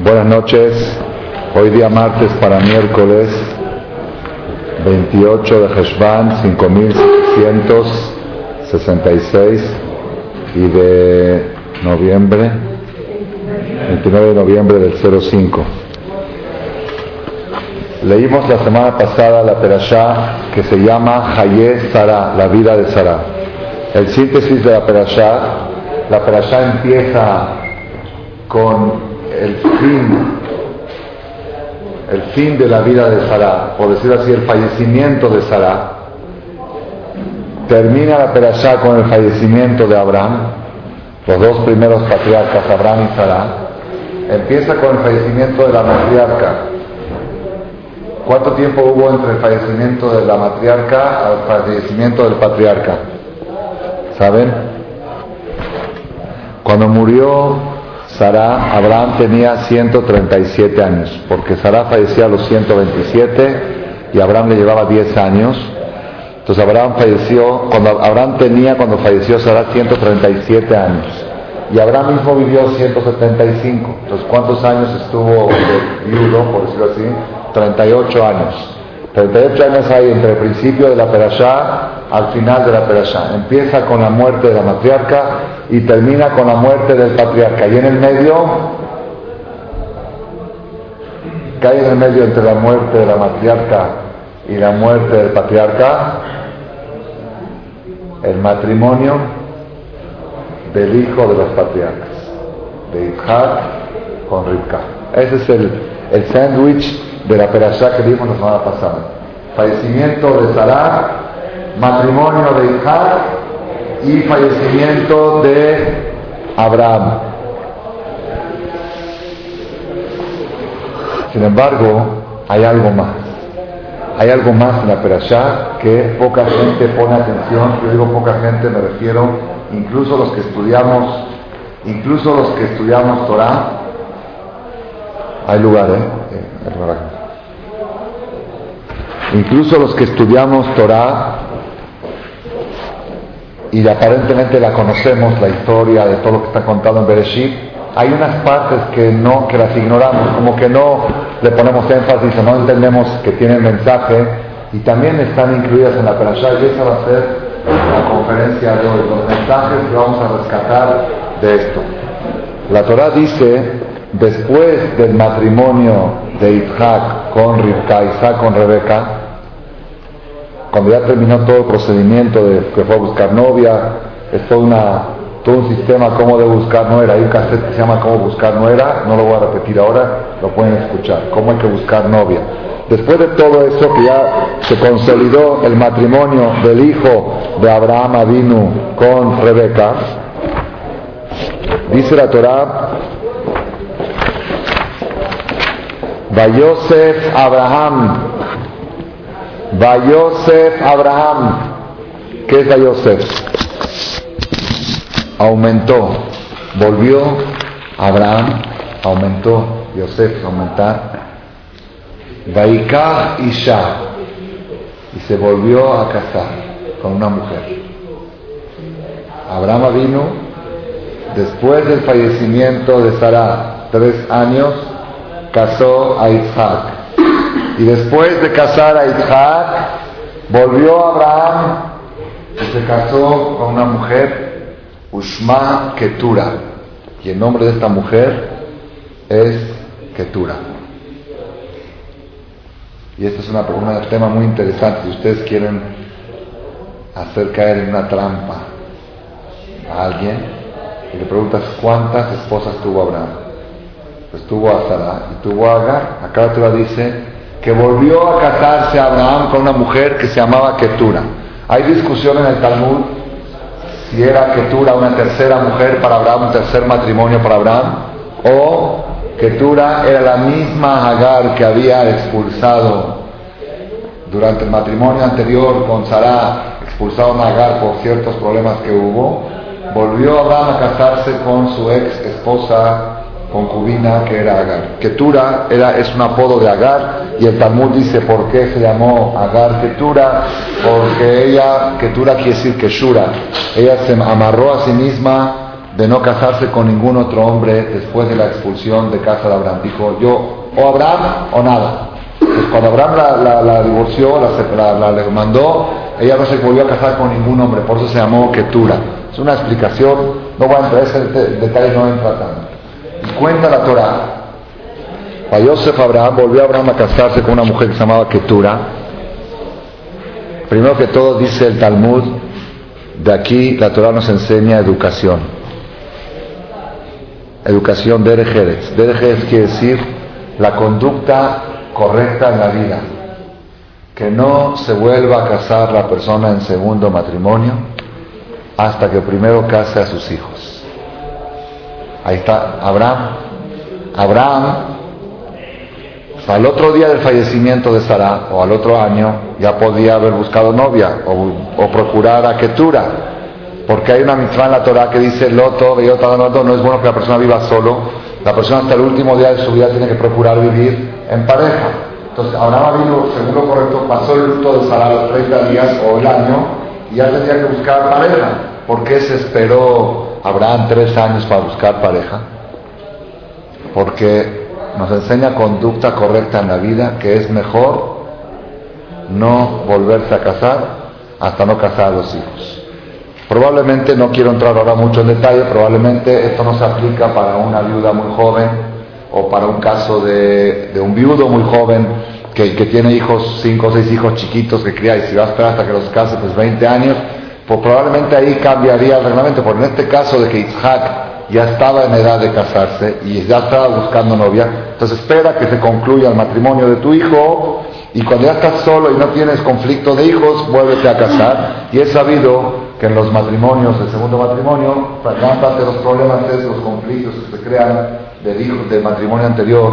Buenas noches. Hoy día martes para miércoles 28 de Heshvan 5766 y de noviembre 29 de noviembre del 05. Leímos la semana pasada la perashá que se llama Haye Sara, la vida de Sara. El síntesis de la perashá, la perashá empieza con el fin, el fin de la vida de Sara, por decir así, el fallecimiento de Sara, termina la perashá con el fallecimiento de Abraham, los dos primeros patriarcas, Abraham y Sara, empieza con el fallecimiento de la matriarca. ¿Cuánto tiempo hubo entre el fallecimiento de la matriarca al fallecimiento del patriarca? ¿Saben? Cuando murió Sara, Abraham tenía 137 años, porque Sara fallecía a los 127 y Abraham le llevaba 10 años. Entonces Abraham falleció, cuando Abraham tenía cuando falleció Sara 137 años. Y Abraham mismo vivió 175. Entonces, ¿cuántos años estuvo viudo, por decirlo así? 38 años. 38 años hay entre el principio de la perashá al final de la perashá. Empieza con la muerte de la matriarca y termina con la muerte del patriarca. Y en el medio, cae en el medio entre la muerte de la matriarca y la muerte del patriarca, el matrimonio del hijo de los patriarcas, de Isaac con Rivka. Ese es el, el sándwich de la perashá que vimos la semana pasada. Fallecimiento de Sarah, matrimonio de Isaac y fallecimiento de Abraham. Sin embargo, hay algo más. Hay algo más en la perashá que poca gente pone atención. Yo digo poca gente, me refiero incluso los que estudiamos, incluso los que estudiamos Torah. Hay lugar, ¿eh? Incluso los que estudiamos Torah y aparentemente la conocemos, la historia de todo lo que está contado en Bereshit, hay unas partes que no, que las ignoramos, como que no le ponemos énfasis o no entendemos que tienen mensaje y también están incluidas en la Perashá y esa va a ser la conferencia de hoy, los mensajes que vamos a rescatar de esto. La Torah dice, después del matrimonio de Isaac con Rivka, Isaac con Rebeca, cuando ya terminó todo el procedimiento de que fue a buscar novia, es todo, una, un sistema cómo de buscar nuera. Hay un cassette que se llama Cómo buscar nuera, no lo voy a repetir ahora, lo pueden escuchar, cómo hay que buscar novia. Después de todo eso, que ya se consolidó el matrimonio del hijo de Abraham Avinu con Rebeca, dice la Torah, Vayosef Abraham, Vayosef Abraham, ¿qué es Vayosef? Aumentó, volvió Abraham, aumentó, Yosef, aumentar, Vaikah Isha, y se volvió a casar con una mujer. Abraham vino después del fallecimiento de Sara, tres años, casó a Isaac. Y después de casar a Isaac, volvió Abraham y se casó con una mujer, Ushma Ketura. Y el nombre de esta mujer es Ketura. Y este es un tema muy interesante. Si ustedes quieren hacer caer en una trampa a alguien y le preguntas cuántas esposas tuvo Abraham, pues tuvo a Sara y tuvo a Agar. Acá la dice que volvió a casarse Abraham con una mujer que se llamaba Ketura. Hay discusión en el Talmud si era Ketura una tercera mujer para Abraham, un tercer matrimonio para Abraham, o Ketura era la misma Agar que había expulsado durante el matrimonio anterior con Sara, expulsado a Agar por ciertos problemas que hubo, volvió Abraham a casarse con su ex esposa concubina que era Agar. Ketura era, es un apodo de Agar y el Talmud dice por qué se llamó Agar Ketura, porque ella, Ketura quiere decir Keshura, ella se amarró a sí misma de no casarse con ningún otro hombre después de la expulsión de casa de Abraham. Dijo, yo o Abraham o nada. Pues cuando Abraham la, divorció, la, le mandó, ella no se volvió a casar con ningún hombre, por eso se llamó Ketura. Es una explicación, no voy a entrar, ese detalle no entra tanto. Cuenta la Torah, a Yosef Abraham, volvió Abraham a casarse con una mujer que se llamaba Ketura. Primero que todo dice el Talmud, de aquí la Torah nos enseña educación educación de Erejeres. quiere decir la conducta correcta en la vida. Que no se vuelva a casar la persona en segundo matrimonio hasta que primero case a sus hijos. Ahí está Abraham. Abraham, al otro día del fallecimiento de Sara, o al otro año, ya podía haber buscado novia o, procurar a Ketura porque hay una mitzvah en la Torah que dice Loto, Loto, no es bueno que la persona viva solo. La persona hasta el último día de su vida tiene que procurar vivir en pareja. Entonces, Abraham vino, según lo correcto, pasó el luto de Sara los 30 días o el año y ya tenía que buscar pareja. ¿Por qué se esperó Abraham tres años para buscar pareja? Porque nos enseña conducta correcta en la vida, que es mejor no volverse a casar hasta no casar a los hijos. Probablemente, no quiero entrar ahora mucho en detalle, probablemente esto no se aplica para una viuda muy joven o para un caso de, un viudo muy joven que, que, tiene hijos, cinco o seis hijos chiquitos que cría y si va a hasta que los case, pues 20 años, pues probablemente ahí cambiaría el reglamento, porque en este caso de que Isaac ya estaba en edad de casarse y ya estaba buscando novia, entonces espera que se concluya el matrimonio de tu hijo y cuando ya estás solo y no tienes conflicto de hijos, vuélvete a casar. Y es sabido que en los matrimonios, el segundo matrimonio, gran parte de los problemas es los conflictos que se crean del, hijo, del matrimonio anterior,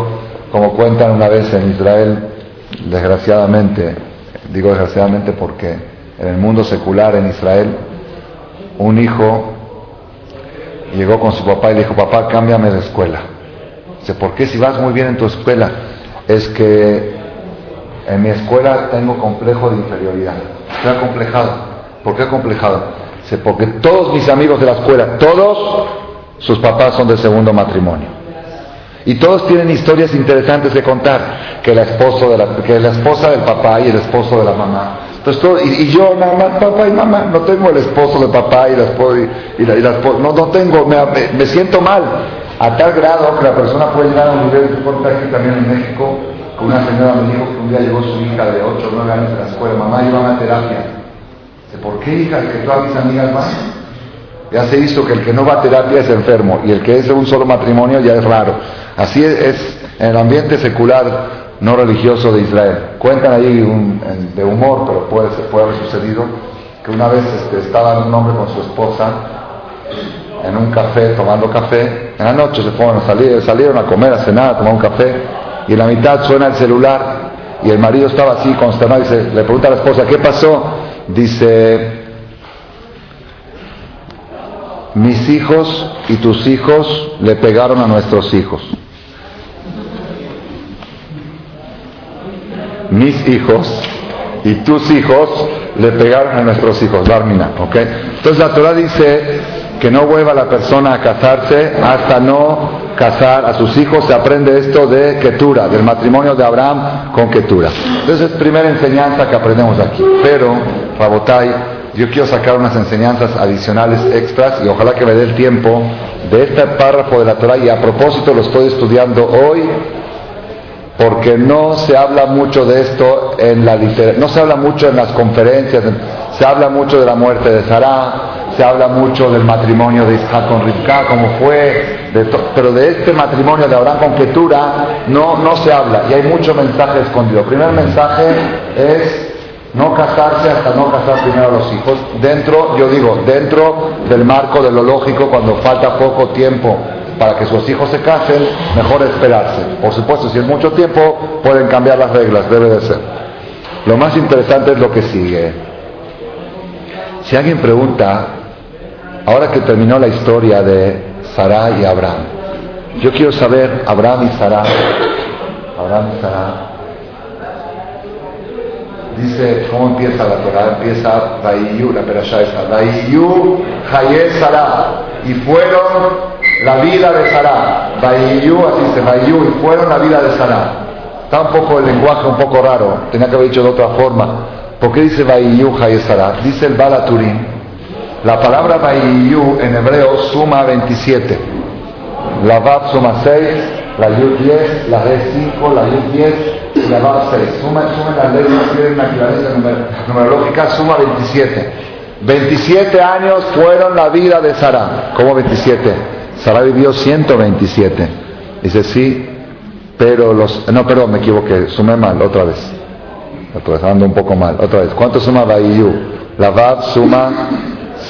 como cuentan una vez en Israel, desgraciadamente, digo desgraciadamente porque en el mundo secular en Israel, un hijo llegó con su papá y le dijo, papá, cámbiame de escuela. Dice, ¿por qué si vas muy bien en tu escuela? Es que en mi escuela tengo complejo de inferioridad. Estoy acomplejado. ¿Por qué acomplejado? porque todos mis amigos de la escuela, todos sus papás son de segundo matrimonio. Y todos tienen historias interesantes de contar, que, la de la, que la esposa del papá y el esposo de la mamá. Entonces, y, yo nada más, papá y mamá, no tengo el esposo de papá y la esposa, y, la, no, no tengo, me, me, siento mal, a tal grado que la persona puede llegar a un nivel, de aquí también en México, que una señora me dijo que un día llegó su hija de 8 o 9 años de la escuela, mamá iba a terapia ¿Por qué, hija, que todas mis amigas van? Ya se hizo que el que no va a terapia es enfermo y el que es de un solo matrimonio ya es raro. Así es, en el ambiente secular no religioso de Israel. Cuentan ahí de humor, pero puede, puede haber sucedido, que una vez este, estaba un hombre con su esposa en un café tomando café. En la noche se fueron a salir, salieron a comer, a cenar, a tomar un café y en la mitad suena el celular y el marido estaba así consternado y le pregunta a la esposa, ¿qué pasó? dice, mis hijos y tus hijos le pegaron a nuestros hijos. Mis hijos y tus hijos le pegaron a nuestros hijos, Darmina, ¿ok? Entonces la Torah dice que no vuelva la persona a casarse hasta no casar a sus hijos. Se aprende esto de Ketura, del matrimonio de Abraham con Ketura. Entonces es primera enseñanza que aprendemos aquí. Pero, Rabotai, yo quiero sacar unas enseñanzas adicionales extras y ojalá que me dé el tiempo de este párrafo de la Torah y a propósito lo estoy estudiando hoy porque no se habla mucho de esto en la no se habla mucho en las conferencias, se habla mucho de la muerte de Sarah, se habla mucho del matrimonio de Isaac con Rivka, como fue, pero de este matrimonio de Abraham con Ketura no, no se habla y hay mucho mensaje escondido. El primer mensaje es no casarse hasta no casar primero a los hijos, dentro, yo digo, dentro del marco de lo lógico, cuando falta poco tiempo para que sus hijos se casen, mejor esperarse. Por supuesto, si es mucho tiempo, pueden cambiar las reglas, debe de ser. Lo más interesante es lo que sigue. Si alguien pregunta, ahora que terminó la historia de Sara y Abraham, yo quiero saber, Abraham y Sara, Abraham y Sara, dice, ¿cómo empieza la Torah? Empieza Vayu, la perashá esa, Vayu Haye Sara, y fueron la vida de Sarah. Bayiyu, así se Bayiyu, y fueron la vida de Sarah. Está un poco el lenguaje un poco raro, tenía que haber dicho de otra forma. ¿Por qué dice Bayiyu, y Sarah? Dice el Balaturín, la palabra Bayiyu en hebreo suma 27. La Vav suma 6, la Yud 10, la Re 5, la Yud 10 la Vav 6. Suma, suma la ley, tiene una equivalencia numerológica, suma 27. 27 años fueron la vida de Sara. ¿Cómo 27? Sara vivió 127. Dice, sí, pero los... No, perdón, me equivoqué, sumé mal, otra vez. Otra vez, ando un poco mal, otra vez. ¿Cuánto suma Bayiyu? La Vav suma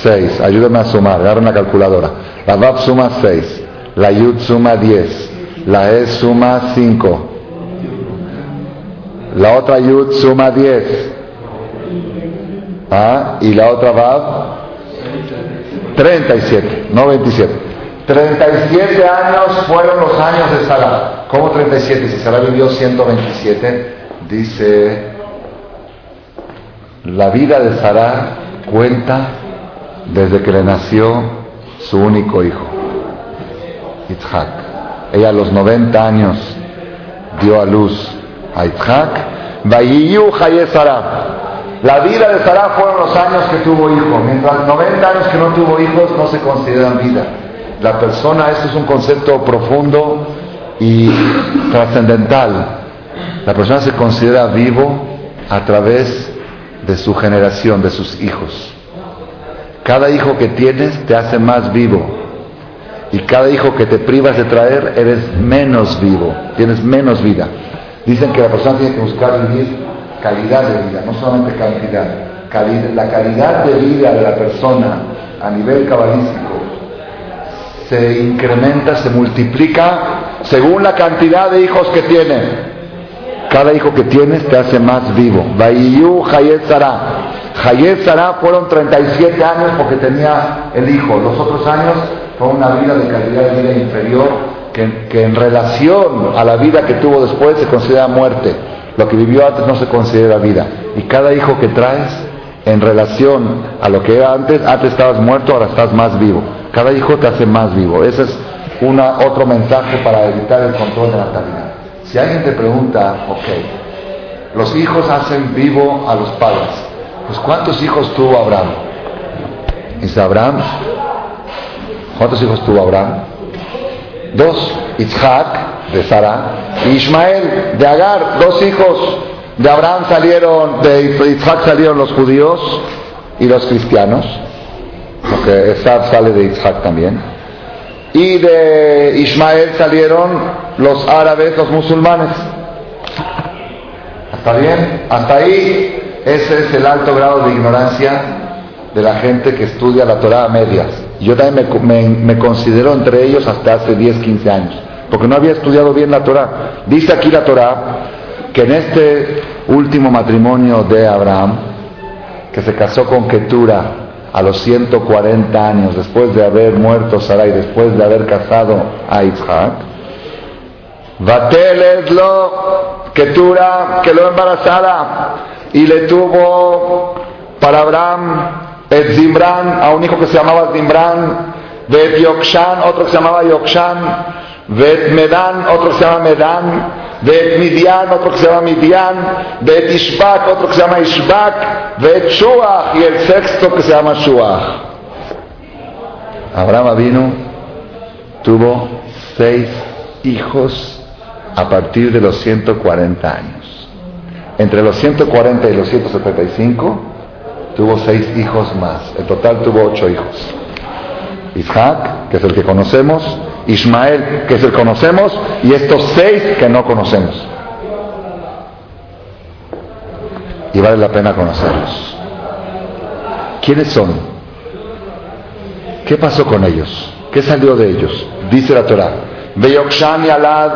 6. Ayúdame a sumar, agarra una calculadora. La Vav suma 6. La Yud suma 10. La E suma 5. La otra Yud suma 10. ¿Ah? Y la otra Vav 37, no 27. 37 años fueron los años de Sara. ¿Cómo 37? Si Sara vivió 127, dice, la vida de Sara cuenta desde que le nació su único hijo, Yitzhak. Ella a los 90 años dio a luz a Sara. La vida de Sara fueron los años que tuvo hijo. Mientras 90 años que no tuvo hijos no se consideran vida. La persona, esto es un concepto profundo y trascendental. La persona se considera vivo a través de su generación, de sus hijos. Cada hijo que tienes te hace más vivo. Y cada hijo que te privas de traer, eres menos vivo, tienes menos vida. Dicen que la persona tiene que buscar vivir calidad de vida, no solamente cantidad. la calidad de vida de la persona a nivel cabalístico se incrementa, se multiplica según la cantidad de hijos que tiene. Cada hijo que tienes te hace más vivo. Bayiyu Hayet Sara. Hayet Sara fueron 37 años porque tenía el hijo. Los otros años fue una vida de calidad de vida inferior que, en relación a la vida que tuvo después se considera muerte. Lo que vivió antes no se considera vida. Y cada hijo que traes, en relación a lo que era antes, antes estabas muerto, ahora estás más vivo. Cada hijo te hace más vivo. Ese es una, otro mensaje para evitar el control de la natalidad. Si alguien te pregunta, ok, los hijos hacen vivo a los padres. Pues ¿cuántos hijos tuvo Abraham? Dice Abraham, ¿cuántos hijos tuvo Abraham? Dos, Isaac de Sara, y Ismael de Agar, dos hijos de Abraham salieron, de Isaac salieron los judíos y los cristianos, porque Esab sale de Isaac también, y de Ismael salieron los árabes, los musulmanes. ¿Está bien? Hasta ahí, ese es el alto grado de ignorancia de la gente que estudia la Torah a medias. Yo también me, considero entre ellos hasta hace 10, 15 años porque no había estudiado bien la Torah. Dice aquí la Torah que en este último matrimonio de Abraham, que se casó con Ketura a los 140 años, después de haber muerto Sarai, después de haber casado a Isaac, Bateleslo, Ketura, que lo embarazara, y le tuvo para Abraham el Zimran, a un hijo que se llamaba Zimran, de Yokshan, otro que se llamaba Yokshan, Bet Medan, otro que se llama Medan, Bet Midian, otro que se llama Midian, Bet Ishbak, otro que se llama Ishbak, Bet Shuach y el sexto que se llama Shuach. Abraham vino, tuvo seis hijos a partir de los 140 años. Entre los 140 y los 175 tuvo seis hijos más. En total tuvo ocho hijos. Isaac, que es el que conocemos, Ismael, que es el que conocemos, y estos seis que no conocemos. Y vale la pena conocerlos. ¿Quiénes son? ¿Qué pasó con ellos? ¿Qué salió de ellos? Dice la Torah. Yokshan y Alad,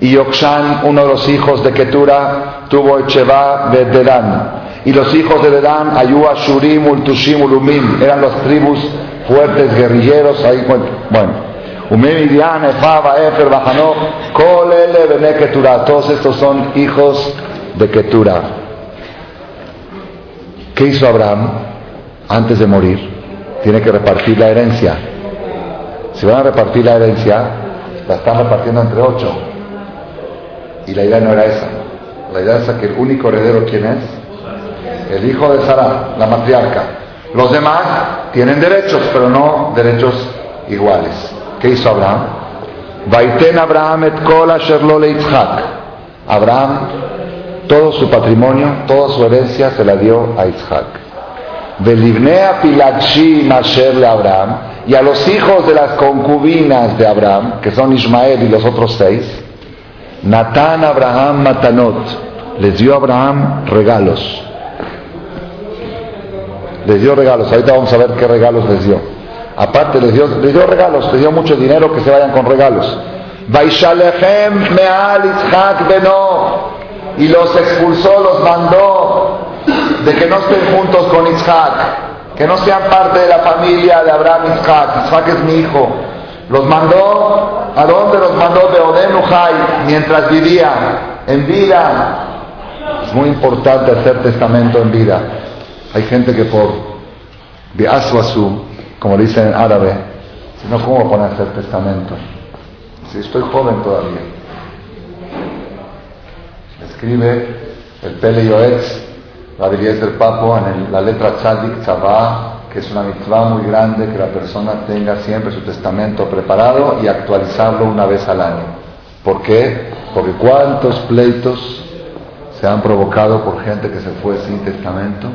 y Yokshan, uno de los hijos de Ketura, tuvo Echeva de. Y los hijos de Dedan, Ayua, Shurim, Ultushim, Ulumim, eran las tribus fuertes guerrilleros ahí. Bueno, Efer, Kolele, Ketura. Todos estos son hijos de Ketura. ¿Qué hizo Abraham antes de morir? Tiene que repartir la herencia. si van a repartir la herencia, la están repartiendo entre ocho. Y la idea no era esa. La idea es que el único heredero, ¿quién es? El hijo de Sara, la matriarca. Los demás tienen derechos, pero no derechos iguales. ¿Qué hizo Abraham? Vaiten Abraham et kol Abraham, todo su patrimonio, toda su herencia se la dio a Isaac. Belibnea Pilatshi Masher Abraham, y a los hijos de las concubinas de Abraham, que son Ismael y los otros seis, Natán Abraham Matanot, les dio Abraham regalos. Les dio regalos, ahorita vamos a ver qué regalos les dio. Aparte les dio, les dio regalos, les dio mucho dinero que se vayan con regalos. Y los expulsó, los mandó de que no estén juntos con Itzhak que no sean parte de la familia de Abraham Isaac. Isaac es mi hijo. Los mandó, ¿a dónde los mandó? De Odem mientras vivía, en vida. Es muy importante hacer testamento en vida. Hay gente que por Biaswasu, como dicen en árabe, si no, ¿cómo van a hacer testamento? Si estoy joven todavía. Escribe el Pele la del Papo en la letra Tzadik Tzavá, que es una mitzvah muy grande que la persona tenga siempre su testamento preparado y actualizarlo una vez al año. ¿Por qué? Porque cuántos pleitos se han provocado por gente que se fue sin testamento.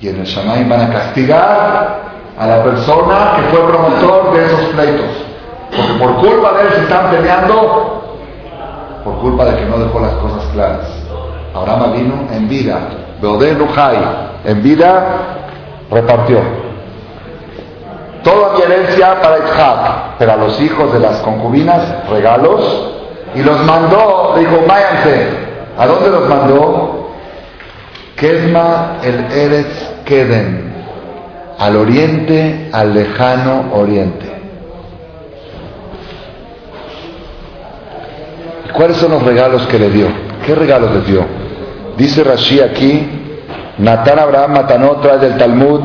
Y en el Shamay van a castigar a la persona que fue promotor de esos pleitos. Porque por culpa de él se están peleando por culpa de que no dejó las cosas claras. Abraham vino en vida. Beodé en vida repartió. Toda mi herencia para Isaac, pero a los hijos de las concubinas regalos y los mandó, dijo, váyanse. ¿A dónde los mandó? Kedma el Eretz Keden, al oriente, al lejano oriente. ¿Cuáles son los regalos que le dio? ¿Qué regalos le dio? Dice Rashi aquí, Natán Abraham Matanot trae del Talmud,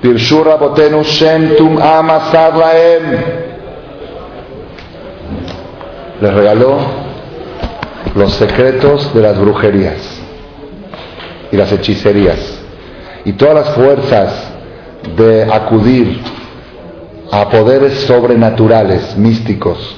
Pirshur Rabotenu Shem Tum. Les regaló los secretos de las brujerías y las hechicerías y todas las fuerzas de acudir a poderes sobrenaturales, místicos,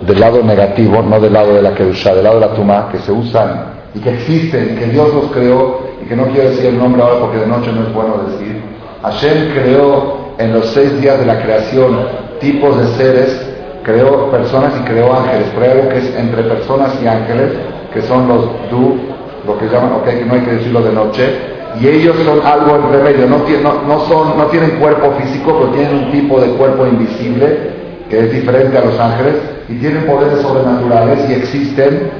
del lado negativo, no del lado de la Kedusha, del lado de la Tumá, que se usan y que existen que Dios los creó y que no quiero decir el nombre ahora porque de noche no es bueno decir. Hashem creó en los seis días de la creación tipos de seres, creó personas y creó ángeles, pero algo que es entre personas y ángeles, que son los du, lo que llaman, ok, no hay que decirlo de noche, y ellos son algo en remedio, no tienen cuerpo físico, pero tienen un tipo de cuerpo invisible que es diferente a los ángeles y tienen poderes sobrenaturales y existen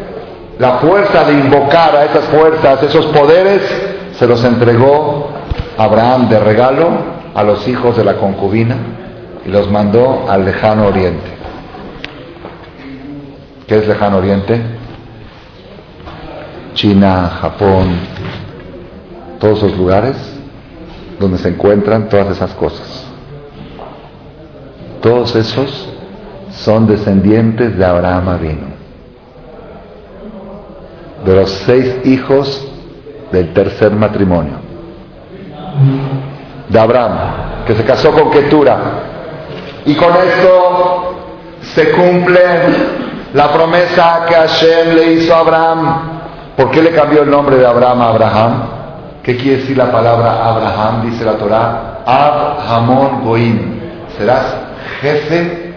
la fuerza de invocar a esas fuerzas, esos poderes, se los entregó Abraham de regalo a los hijos de la concubina y los mandó al lejano oriente. ¿Qué es lejano oriente? China, Japón, todos esos lugares donde se encuentran todas esas cosas. Todos esos son descendientes de Abraham Avino de los seis hijos del tercer matrimonio. De Abraham, que se casó con Ketura. Y con esto se cumple la promesa que Hashem le hizo a Abraham. ¿Por qué le cambió el nombre de Abraham a Abraham? ¿Qué quiere decir la palabra Abraham? Dice la Torah. Ab Goim. Serás jefe,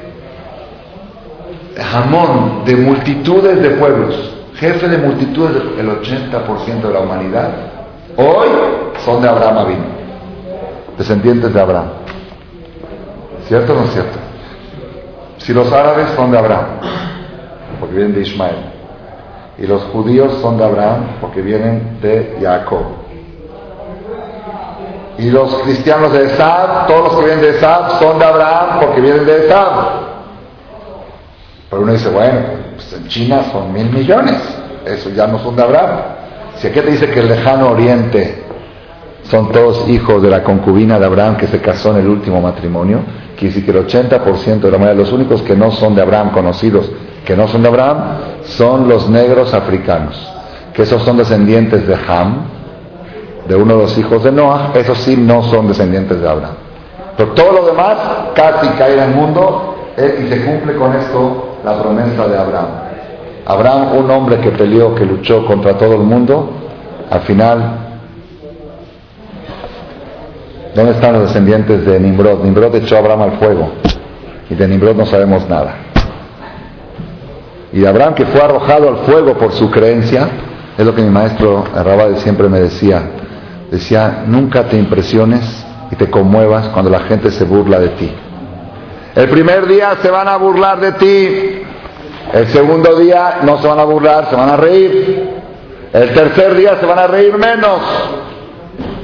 Hamón, de multitudes de pueblos jefe de multitudes, el 80% de la humanidad, hoy son de Abraham Avino, descendientes de Abraham. ¿Cierto o no es cierto? Si los árabes son de Abraham, porque vienen de Ismael, y los judíos son de Abraham porque vienen de Jacob. Y los cristianos de Esab, todos los que vienen de Esab son de Abraham porque vienen de Esab. Pero uno dice, bueno, pues en China son mil millones, eso ya no son de Abraham. Si aquí te dice que el lejano oriente son todos hijos de la concubina de Abraham que se casó en el último matrimonio. Quiere decir que el 80% de la mayoría, los únicos que no son de Abraham, conocidos que no son de Abraham, son los negros africanos, que esos son descendientes de Ham, de uno de los hijos de Noah, esos sí no son descendientes de Abraham. Pero todo lo demás casi cae en el mundo eh, y se cumple con esto la promesa de Abraham. Abraham, un hombre que peleó, que luchó contra todo el mundo, al final ¿Dónde están los descendientes de Nimrod? Nimrod echó a Abraham al fuego y de Nimrod no sabemos nada. Y Abraham que fue arrojado al fuego por su creencia, es lo que mi maestro Rabade siempre me decía. Decía, nunca te impresiones y te conmuevas cuando la gente se burla de ti. El primer día se van a burlar de ti, el segundo día no se van a burlar, se van a reír, el tercer día se van a reír menos,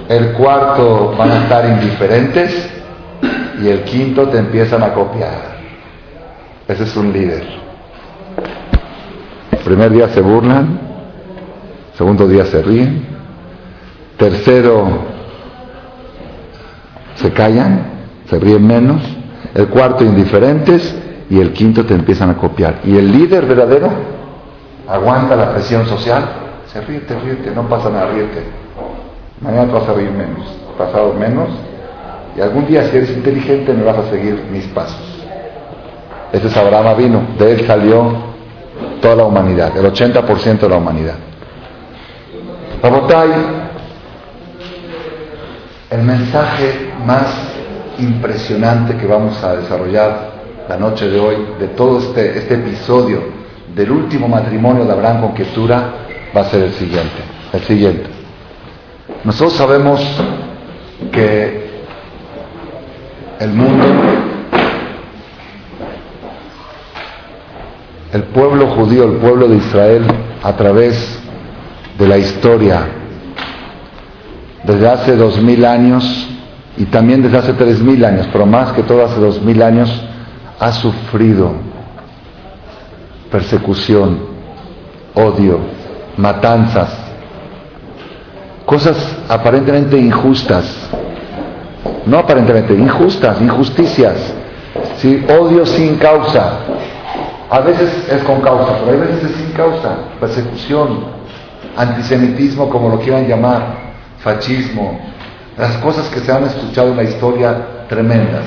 el cuarto van a estar indiferentes y el quinto te empiezan a copiar. Ese es un líder. El primer día se burlan, segundo día se ríen, tercero se callan, se ríen menos, el cuarto indiferentes y el quinto te empiezan a copiar. Y el líder verdadero aguanta la presión social, se ríe, ríete, no pasa nada, ríete Mañana te vas a reír menos, pasado menos, y algún día si eres inteligente me vas a seguir mis pasos. Ese es Abraham vino, de él salió toda la humanidad, el 80% de la humanidad. Rabotay, el mensaje más impresionante que vamos a desarrollar la noche de hoy, de todo este, este episodio del último matrimonio de Abraham con Ketura, va a ser el siguiente. El siguiente. Nosotros sabemos que el mundo, el pueblo judío, el pueblo de Israel, a través de la historia, desde hace dos mil años y también desde hace tres mil años, pero más que todo hace dos mil años, ha sufrido persecución, odio, matanzas, cosas aparentemente injustas, no aparentemente injustas, injusticias, ¿sí? odio sin causa. A veces es con causa, pero a veces es sin causa, persecución, antisemitismo, como lo quieran llamar, fascismo, las cosas que se han escuchado en la historia tremendas.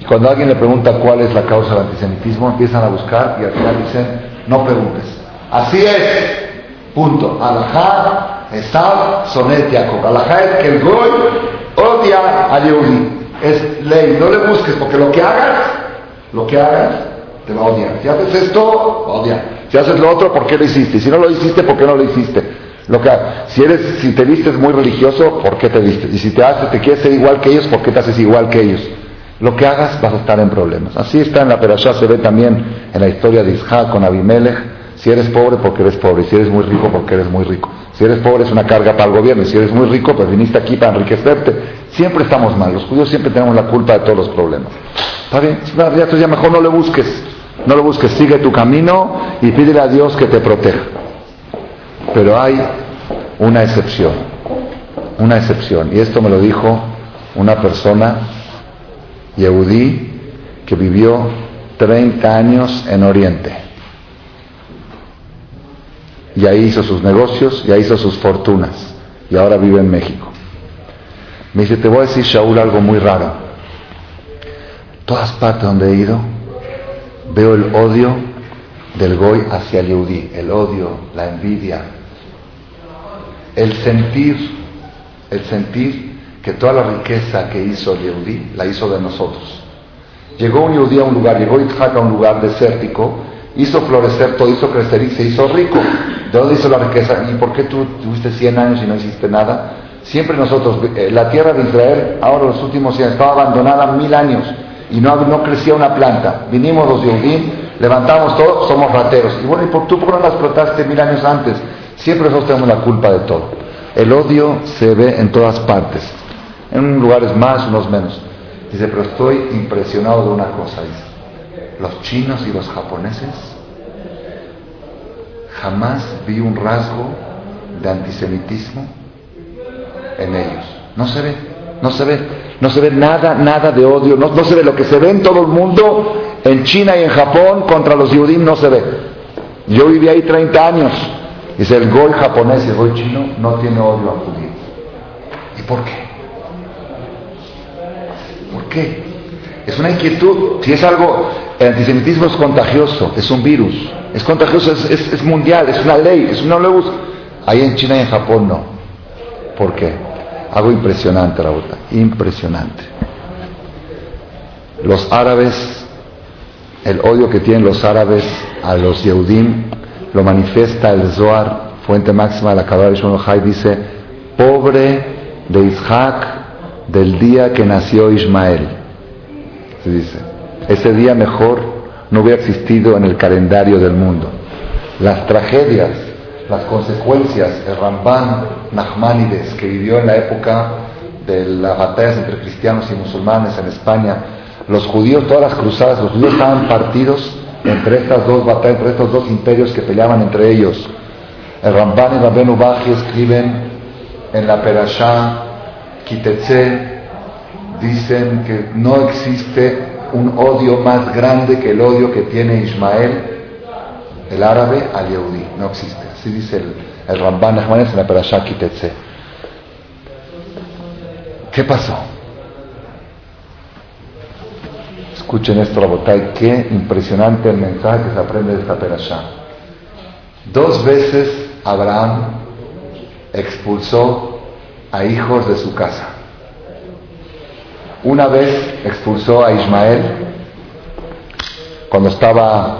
Y cuando alguien le pregunta cuál es la causa del antisemitismo, empiezan a buscar y al final dicen, no preguntes. Así es, Punto. Alajá, Esab, Sonet, Jacob. Alajá es que el Goy odia a Yehudi. Es ley. No le busques porque lo que hagas, lo que hagas, te va a odiar. Si haces esto, va a odiar. Si haces lo otro, ¿por qué lo hiciste? Si no lo hiciste, ¿por qué no lo hiciste? Lo que, si, eres, si te vistes muy religioso, ¿por qué te vistes? Y si te haces, te quieres ser igual que ellos, ¿por qué te haces igual que ellos? Lo que hagas vas a estar en problemas. Así está en la Perashá, se ve también en la historia de Isaac con Abimelech si eres pobre, porque eres pobre. Si eres muy rico, porque eres muy rico. Si eres pobre, es una carga para el gobierno. Y si eres muy rico, pues viniste aquí para enriquecerte. Siempre estamos mal. Los judíos siempre tenemos la culpa de todos los problemas. ¿Está bien? Ya, ya mejor no le busques. No lo busques. Sigue tu camino y pídele a Dios que te proteja. Pero hay una excepción. Una excepción. Y esto me lo dijo una persona, Yehudí, que vivió 30 años en Oriente y ahí hizo sus negocios, y ahí hizo sus fortunas, y ahora vive en México. Me dice, te voy a decir, Shaul, algo muy raro. Todas partes donde he ido, veo el odio del Goy hacia el Yehudi, el odio, la envidia, el sentir, el sentir que toda la riqueza que hizo el Yehudi la hizo de nosotros. Llegó un Yehudi a un lugar, llegó Yitzhak a un lugar desértico, hizo florecer todo, hizo crecer y se hizo rico. ¿De dónde hizo la riqueza? ¿Y por qué tú tuviste 100 años y no hiciste nada? Siempre nosotros, eh, la tierra de Israel, ahora los últimos años, estaba abandonada mil años y no, no crecía una planta. Vinimos los Yehudim, levantamos todo, somos rateros. Y bueno, ¿y por, tú por qué no la explotaste mil años antes? Siempre nosotros tenemos la culpa de todo. El odio se ve en todas partes, en lugares más, unos menos. Dice, pero estoy impresionado de una cosa, dice. Los chinos y los japoneses jamás vi un rasgo de antisemitismo en ellos. No se ve, no se ve, no se ve nada, nada de odio, no, no se ve lo que se ve en todo el mundo, en China y en Japón contra los judíos no se ve. Yo viví ahí 30 años. Dice el gol japonés y el gol chino no tiene odio a judíos. ¿Y por qué? ¿Por qué? Es una inquietud. Si es algo, el antisemitismo es contagioso, es un virus, es contagioso, es, mundial, es una ley, es una ley. Ahí en China y en Japón no. ¿Por qué? Algo impresionante, Raúl, impresionante. Los árabes, el odio que tienen los árabes a los Yehudim, lo manifiesta el Zohar, fuente máxima de la Kabbalah Hay, dice, pobre de Isaac del día que nació Ismael. Se dice, ese día mejor no hubiera existido en el calendario del mundo. Las tragedias, las consecuencias, el Ramban Nachmanides, que vivió en la época de las batallas entre cristianos y musulmanes en España, los judíos, todas las cruzadas, los judíos estaban partidos entre estas dos batallas, entre estos dos imperios que peleaban entre ellos. El Ramban y Rabben Ubaji escriben en la Perashá Kitetse, dicen que no existe un odio más grande que el odio que tiene Ismael, el árabe, al Yehudi. No existe. Así dice el, el Ramban en la Perashá Kitetse. ¿Qué pasó? Escuchen esto, Rabotay, qué impresionante el mensaje que se aprende de esta perashá. Dos veces Abraham expulsó a hijos de su casa. Una vez expulsó a Ismael cuando estaba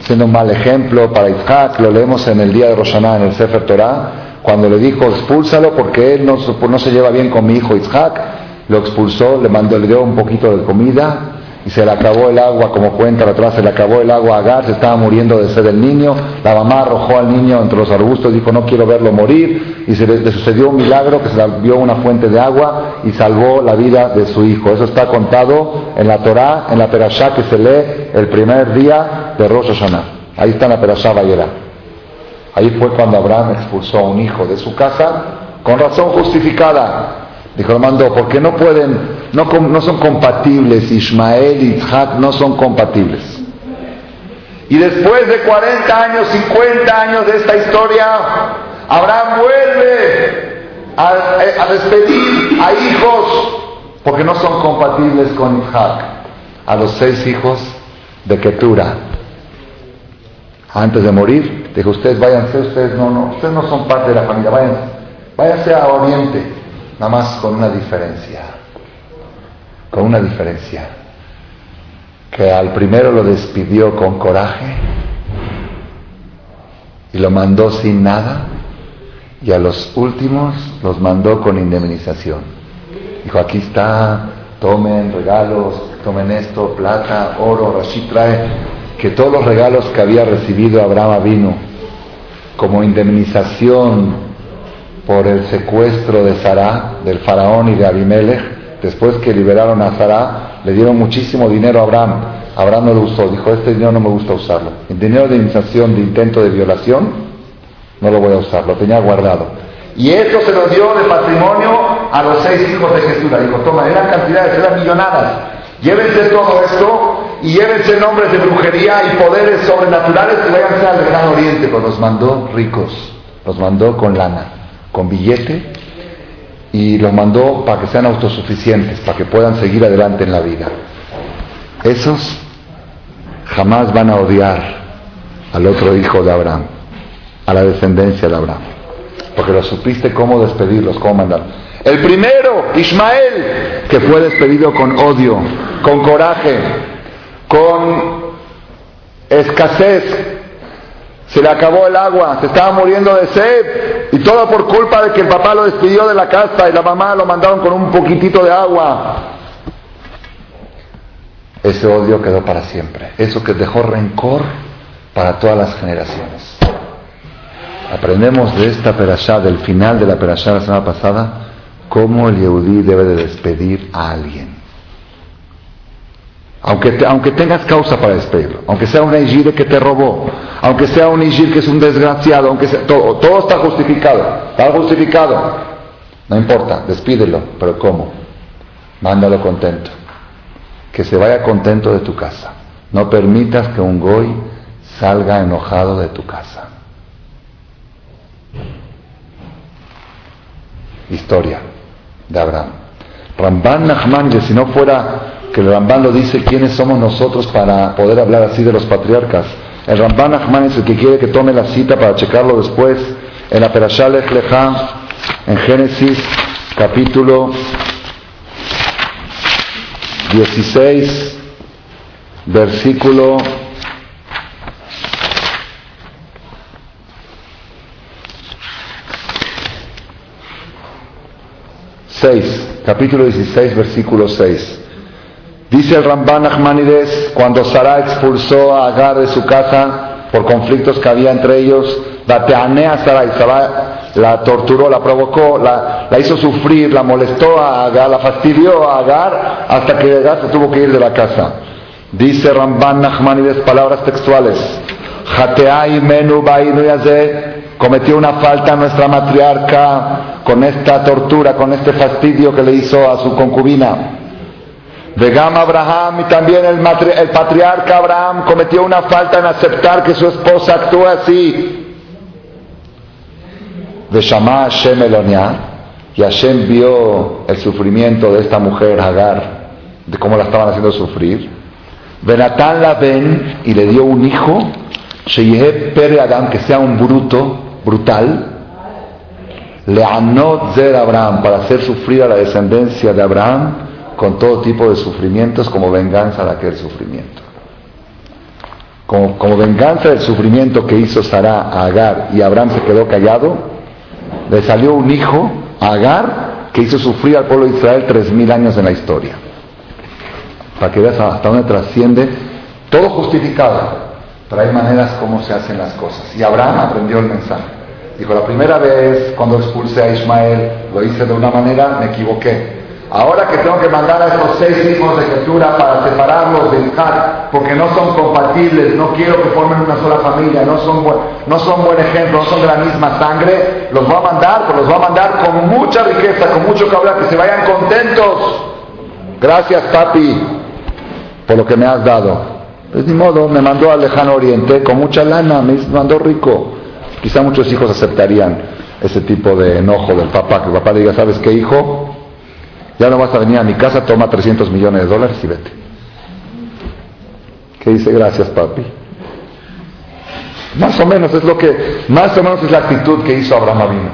siendo un mal ejemplo para Isaac, lo leemos en el día de Roshaná en el Sefer Torah, cuando le dijo expúlsalo porque él no, no se lleva bien con mi hijo Isaac, lo expulsó, le mandó, le dio un poquito de comida, y se le acabó el agua, como cuenta la atrás, se le acabó el agua a Agar, se estaba muriendo de sed el niño, la mamá arrojó al niño entre los arbustos, dijo no quiero verlo morir, y se le, sucedió un milagro que se le una fuente de agua y salvó la vida de su hijo. Eso está contado en la Torá, en la Perashá que se lee el primer día de Rosh Hashanah. Ahí está en la Perashá Bayera. Ahí fue cuando Abraham expulsó a un hijo de su casa con razón justificada. Dijo, lo mandó, porque no pueden, no, son compatibles, Ismael y Isaac no son compatibles. Y después de 40 años, 50 años de esta historia, Abraham vuelve a, despedir a hijos, porque no son compatibles con Isaac, a los seis hijos de Ketura. Antes de morir, dijo, ustedes váyanse, ustedes no, no, ustedes no son parte de la familia, váyanse, váyanse a Oriente nada más con una diferencia, con una diferencia, que al primero lo despidió con coraje y lo mandó sin nada, y a los últimos los mandó con indemnización. Dijo, aquí está, tomen regalos, tomen esto, plata, oro, Rashid trae, que todos los regalos que había recibido Abraham vino como indemnización por el secuestro de Sará, del faraón y de Abimelech, después que liberaron a Sará, le dieron muchísimo dinero a Abraham. Abraham no lo usó, dijo, este dinero no me gusta usarlo. El dinero de iniciación de intento de violación, no lo voy a usar, lo tenía guardado. Y eso se lo dio de patrimonio a los seis hijos de Jesús. Dijo, toma, eran cantidades, eran millonadas. Llévense todo esto y llévense nombres de brujería y poderes sobrenaturales y váyanse al Gran Oriente. Pues los mandó ricos, los mandó con lana con billete y los mandó para que sean autosuficientes, para que puedan seguir adelante en la vida. Esos jamás van a odiar al otro hijo de Abraham, a la descendencia de Abraham, porque lo supiste cómo despedirlos, cómo mandar. El primero, Ismael, que fue despedido con odio, con coraje, con escasez, se le acabó el agua, se estaba muriendo de sed y todo por culpa de que el papá lo despidió de la casa y la mamá lo mandaron con un poquitito de agua. Ese odio quedó para siempre. Eso que dejó rencor para todas las generaciones. Aprendemos de esta perashá, del final de la perashá la semana pasada, cómo el Yehudí debe de despedir a alguien. Aunque, aunque tengas causa para despedirlo, aunque sea un Ejide que te robó, aunque sea un Ejid que es un desgraciado, aunque sea, todo, todo está justificado, está justificado. No importa, despídelo, pero ¿cómo? Mándalo contento. Que se vaya contento de tu casa. No permitas que un goy salga enojado de tu casa. Historia de Abraham. Ramban Nachman, si no fuera que el Ramban lo dice, ¿quiénes somos nosotros para poder hablar así de los patriarcas? El Ramban Nachman es el que quiere que tome la cita para checarlo después en la Perashá Lech en Génesis capítulo 16, versículo 6, capítulo 16, versículo 6. Dice el Ramban Ahmanides, cuando Sara expulsó a Agar de su casa por conflictos que había entre ellos, a Sara y la torturó, la provocó, la, hizo sufrir, la molestó a Agar, la fastidió a Agar hasta que Agar se tuvo que ir de la casa. Dice Ramban Nachmanides palabras textuales. Jateai menu cometió una falta nuestra matriarca con esta tortura, con este fastidio que le hizo a su concubina. Vegama Abraham y también el, el, patriarca Abraham cometió una falta en aceptar que su esposa actúe así. De Shama Hashem y Hashem vio el sufrimiento de esta mujer Agar, de cómo la estaban haciendo sufrir. Benatán la ven y le dio un hijo, Pere Adam, que sea un bruto, brutal, Leanot Zer Abraham, para hacer sufrir a la descendencia de Abraham con todo tipo de sufrimientos como venganza de aquel sufrimiento. Como, venganza del sufrimiento que hizo Sara a Agar y Abraham se quedó callado, le salió un hijo, Agar, que hizo sufrir al pueblo de Israel tres mil años en la historia. Para que veas hasta dónde trasciende, todo justificado, pero hay maneras como se hacen las cosas. Y Abraham aprendió el mensaje. Dijo, la primera vez cuando expulsé a Ismael, lo hice de una manera, me equivoqué. Ahora que tengo que mandar a estos seis hijos de Ketura para separarlos de Isaac, porque no son compatibles, no quiero que formen una sola familia, no son, buen, no son buen ejemplo, no son de la misma sangre, los voy a mandar, pero los voy a mandar con mucha riqueza, con mucho hablar, que se vayan contentos. Gracias, papi, por lo que me has dado. Pues ni modo, me mandó al lejano oriente con mucha lana, me mandó rico. Quizá muchos hijos aceptarían ese tipo de enojo del papá, que el papá diga, ¿sabes qué hijo? Ya no vas a venir a mi casa, toma 300 millones de dólares y vete. ¿Qué dice? Gracias, papi. Más o menos es lo que, más o menos es la actitud que hizo Abraham Avino.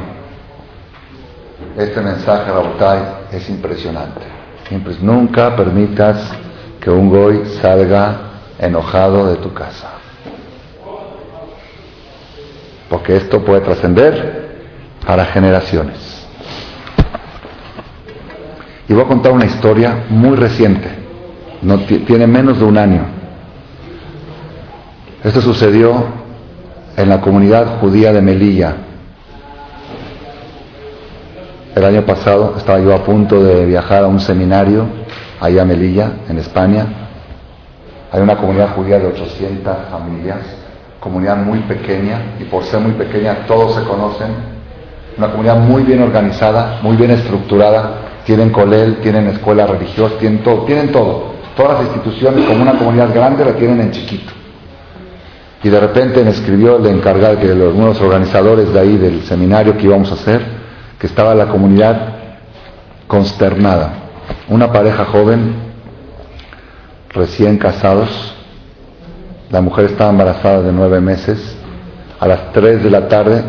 Este mensaje, Rabotai, es impresionante. Nunca permitas que un goy salga enojado de tu casa. porque esto puede trascender para generaciones. Y voy a contar una historia muy reciente, tiene menos de un año. Esto sucedió en la comunidad judía de Melilla. El año pasado estaba yo a punto de viajar a un seminario allá a Melilla, en España. Hay una comunidad judía de 800 familias comunidad muy pequeña y por ser muy pequeña todos se conocen, una comunidad muy bien organizada, muy bien estructurada, tienen colel, tienen escuelas religiosas, tienen todo, tienen todo. Todas las instituciones como una comunidad grande la tienen en chiquito. Y de repente me escribió el encargado, que nuevos organizadores de ahí del seminario que íbamos a hacer, que estaba la comunidad consternada. Una pareja joven, recién casados, la mujer estaba embarazada de nueve meses. A las tres de la tarde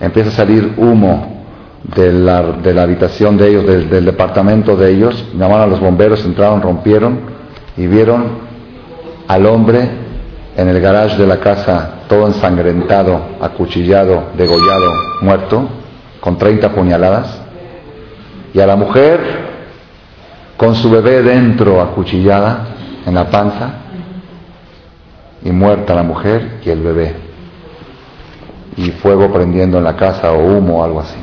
empieza a salir humo de la, de la habitación de ellos, del, departamento de ellos. Llamaron a los bomberos, entraron, rompieron y vieron al hombre en el garage de la casa, todo ensangrentado, acuchillado, degollado, muerto, con 30 puñaladas. Y a la mujer con su bebé dentro, acuchillada, en la panza y muerta la mujer y el bebé. Y fuego prendiendo en la casa o humo o algo así.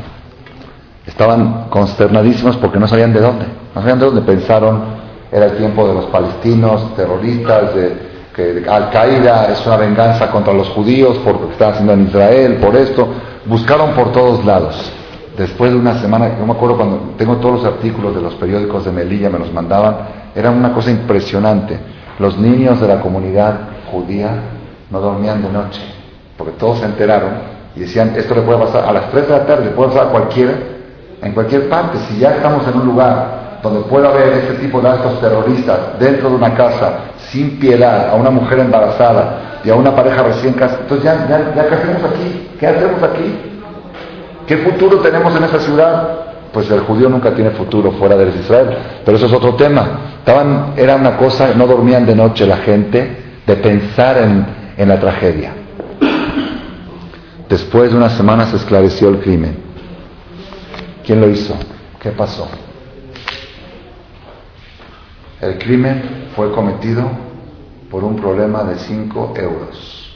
Estaban consternadísimos porque no sabían de dónde. No sabían de dónde. Pensaron, era el tiempo de los palestinos, terroristas, de que Al-Qaeda es una venganza contra los judíos por lo que están haciendo en Israel, por esto. Buscaron por todos lados. Después de una semana, no me acuerdo cuando tengo todos los artículos de los periódicos de Melilla, me los mandaban, era una cosa impresionante. Los niños de la comunidad judía no dormían de noche, porque todos se enteraron y decían, esto le puede pasar a las 3 de la tarde, le puede pasar a cualquiera, en cualquier parte. Si ya estamos en un lugar donde puede haber este tipo de actos terroristas dentro de una casa, sin piedad, a una mujer embarazada y a una pareja recién casada, entonces ya, ya, ¿qué hacemos aquí? ¿Qué hacemos aquí? ¿Qué futuro tenemos en esa ciudad? Pues el judío nunca tiene futuro fuera de Israel. Pero eso es otro tema. Estaban, era una cosa, no dormían de noche la gente de pensar en, en la tragedia. Después de una semana se esclareció el crimen. ¿Quién lo hizo? ¿Qué pasó? El crimen fue cometido por un problema de 5 euros.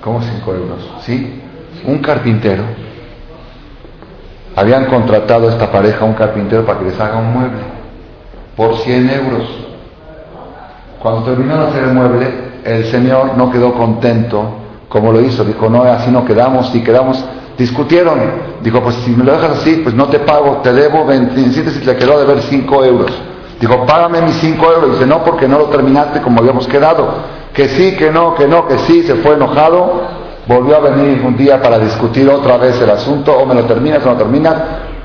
¿Cómo 5 euros? Sí, un carpintero. Habían contratado a esta pareja un carpintero para que les haga un mueble por 100 euros. Cuando terminó de hacer el mueble, el señor no quedó contento como lo hizo. Dijo, no, así no quedamos, y quedamos Discutieron. Dijo, pues si me lo dejas así, pues no te pago, te debo 27 si te quedó de ver 5 euros. Dijo, págame mis 5 euros. Dice, no, porque no lo terminaste como habíamos quedado. Que sí, que no, que no, que sí, se fue enojado. Volvió a venir un día para discutir otra vez el asunto, o me lo terminas o no terminas.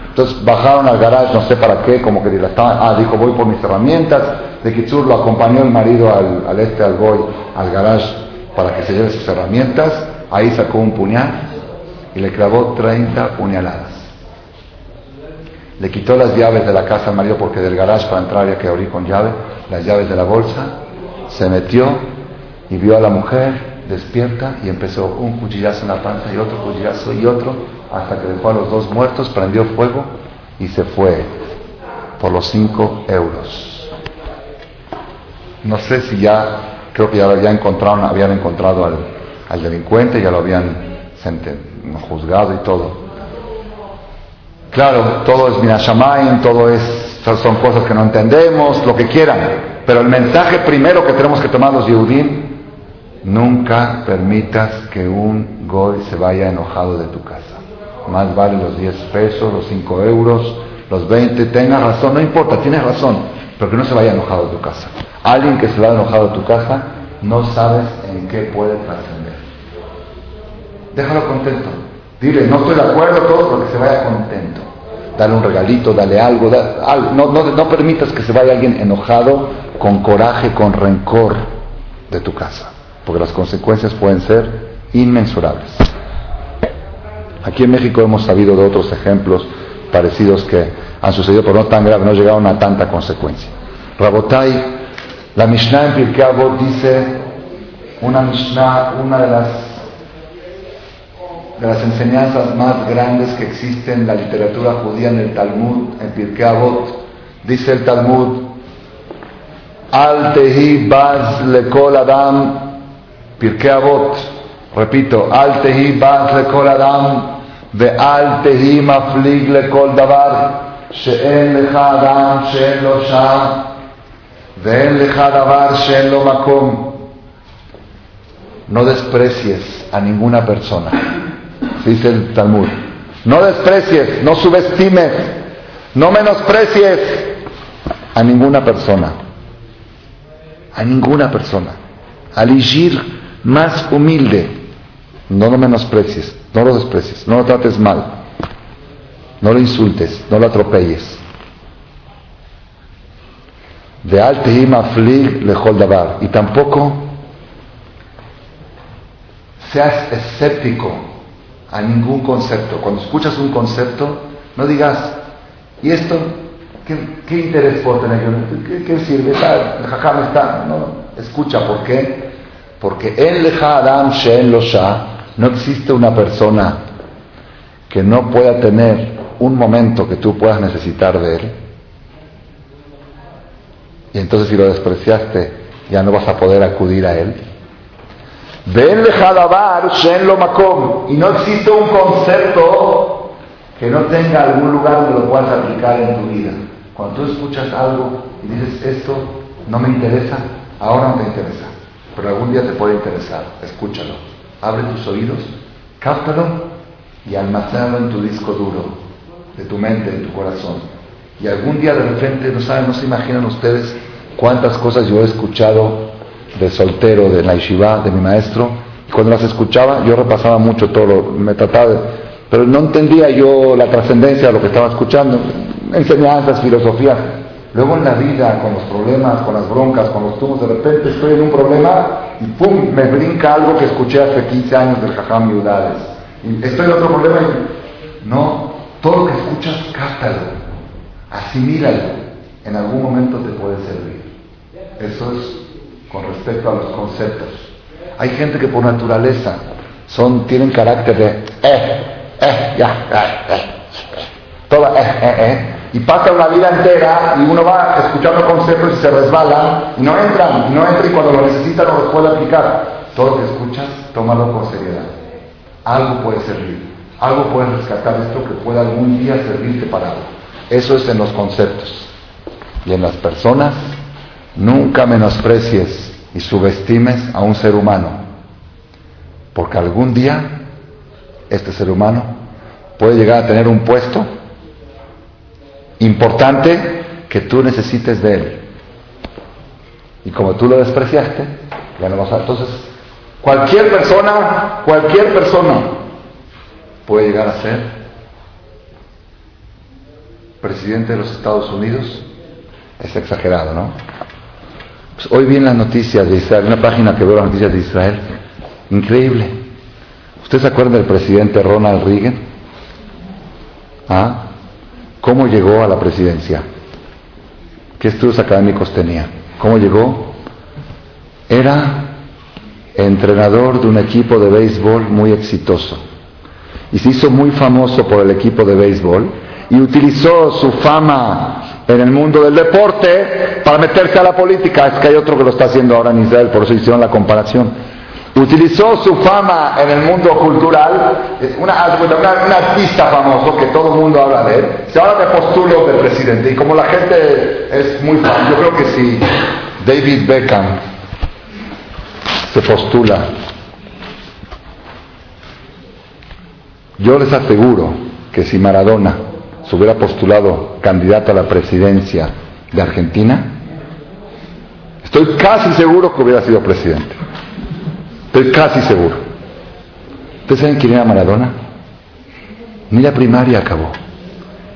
Entonces bajaron al garage, no sé para qué, como que estaban, ah, dijo, voy por mis herramientas. De Kitsur lo acompañó el marido al, este, al Goy, al garage para que se lleve sus herramientas. Ahí sacó un puñal y le clavó 30 puñaladas. Le quitó las llaves de la casa al marido porque del garage para entrar había que abrir con llave, las llaves de la bolsa, se metió y vio a la mujer despierta y empezó un cuchillazo en la panza y otro cuchillazo y otro hasta que dejó a los dos muertos, prendió fuego y se fue por los 5 euros. No sé si ya, creo que ya habían encontrado, habían encontrado al, al delincuente, ya lo habían juzgado y todo. Claro, todo es minashamayim, todo es, son cosas que no entendemos, lo que quieran. Pero el mensaje primero que tenemos que tomar los Yehudim, nunca permitas que un goy se vaya enojado de tu casa. Más vale los 10 pesos, los 5 euros, los 20, tenga razón, no importa, tienes razón, pero que no se vaya enojado de tu casa. Alguien que se va enojado de tu casa, no sabes en qué puede trascender. Déjalo contento. Dile, no estoy de acuerdo, todo, pero que se vaya contento. Dale un regalito, dale algo. no, permitas que se vaya alguien enojado, con coraje, con rencor de tu casa. Porque las consecuencias pueden ser inmensurables. Aquí en México hemos sabido de otros ejemplos parecidos que han sucedido, pero no tan grave, no llegaron a tanta consecuencia. Rabotai, la Mishnah en Pirkei dice, una Mishnah, una de las de las enseñanzas más grandes que existen en la literatura judía en el Talmud, en Pirkei Avot. Dice el Talmud, Al tehi baz lekol adam, Pirkei Avot, repito, Al tehi baz lekol adam, ve al tehi maflig lekol davar, שאין לך אדם שאין לו שם, ואין לך דבר שאין לו מקום. No desprecies a ninguna persona dice el Talmud. No desprecies, no subestimes, no menosprecies a ninguna persona. A ninguna persona. Al Ishir más humilde, no lo menosprecies, no lo desprecies, no lo trates mal, no lo insultes, no lo atropelles. De Altehim Aflig Dabar. Y tampoco seas escéptico a ningún concepto. Cuando escuchas un concepto, no digas, ¿y esto qué, interés puedo tener yo? ¿Qué, sirve? Está, el jajam está. No, escucha, ¿por qué? Porque en Leja Adam Shen Losha no existe una persona que no pueda tener un momento que tú puedas necesitar de él. Y entonces si lo despreciaste, ya no vas a poder acudir a él. Ven Shen lo makom. Y no existe un concepto que no tenga algún lugar donde lo puedas aplicar en tu vida. Cuando tú escuchas algo y dices, esto no me interesa, ahora no te interesa, pero algún día te puede interesar, escúchalo. Abre tus oídos, cáptalo y almacénalo en tu disco duro, de tu mente, de tu corazón. Y algún día de repente, no saben, no se imaginan ustedes cuántas cosas yo he escuchado de soltero, de la yeshiva, de mi maestro. Y cuando las escuchaba, yo repasaba mucho todo, me trataba de... Pero no entendía yo la trascendencia de lo que estaba escuchando enseñanzas, filosofías. Luego en la vida, con los problemas, con las broncas, con los tubos, de repente estoy en un problema y ¡pum! me brinca algo que escuché hace 15 años del Jajam Yudades. Y estoy en otro problema y no, todo lo que escuchas, cáptalo, asimílalo. En algún momento te puede servir. Eso es con respecto a los conceptos. Hay gente que por naturaleza son, tienen carácter de eh, eh, ya, eh, eh, toda eh, eh, eh y pasa una vida entera y uno va escuchando conceptos y se resbalan y no entran, no entran y cuando lo necesitan no los puede aplicar. Todo lo que escuchas, tómalo con seriedad. Algo puede servir, algo puede rescatar esto que pueda algún día servirte para algo. Eso es en los conceptos. Y en las personas, nunca menosprecies y subestimes a un ser humano, porque algún día este ser humano puede llegar a tener un puesto importante que tú necesites de Él. Y como tú lo despreciaste, ya no vas a... Entonces, cualquier persona, cualquier persona puede llegar a ser presidente de los Estados Unidos. Es exagerado, ¿no? Pues hoy vi las noticias de Israel, una página que veo las noticias de Israel. Increíble. ¿Usted se acuerda del presidente Ronald Reagan? ¿Ah? ¿Cómo llegó a la presidencia? ¿Qué estudios académicos tenía? ¿Cómo llegó? Era entrenador de un equipo de béisbol muy exitoso. Y se hizo muy famoso por el equipo de béisbol y utilizó su fama en el mundo del deporte para meterse a la política. Es que hay otro que lo está haciendo ahora en Israel, por eso hicieron la comparación. Utilizó su fama en el mundo cultural, una, una, artista famoso que todo el mundo habla de él, se habla de postulo del presidente y como la gente es muy fan, yo creo que si David Beckham se postula, yo les aseguro que si Maradona se hubiera postulado candidato a la presidencia de Argentina, estoy casi seguro que hubiera sido presidente. Estoy casi seguro. ¿Ustedes saben quién era Maradona? Ni la primaria acabó.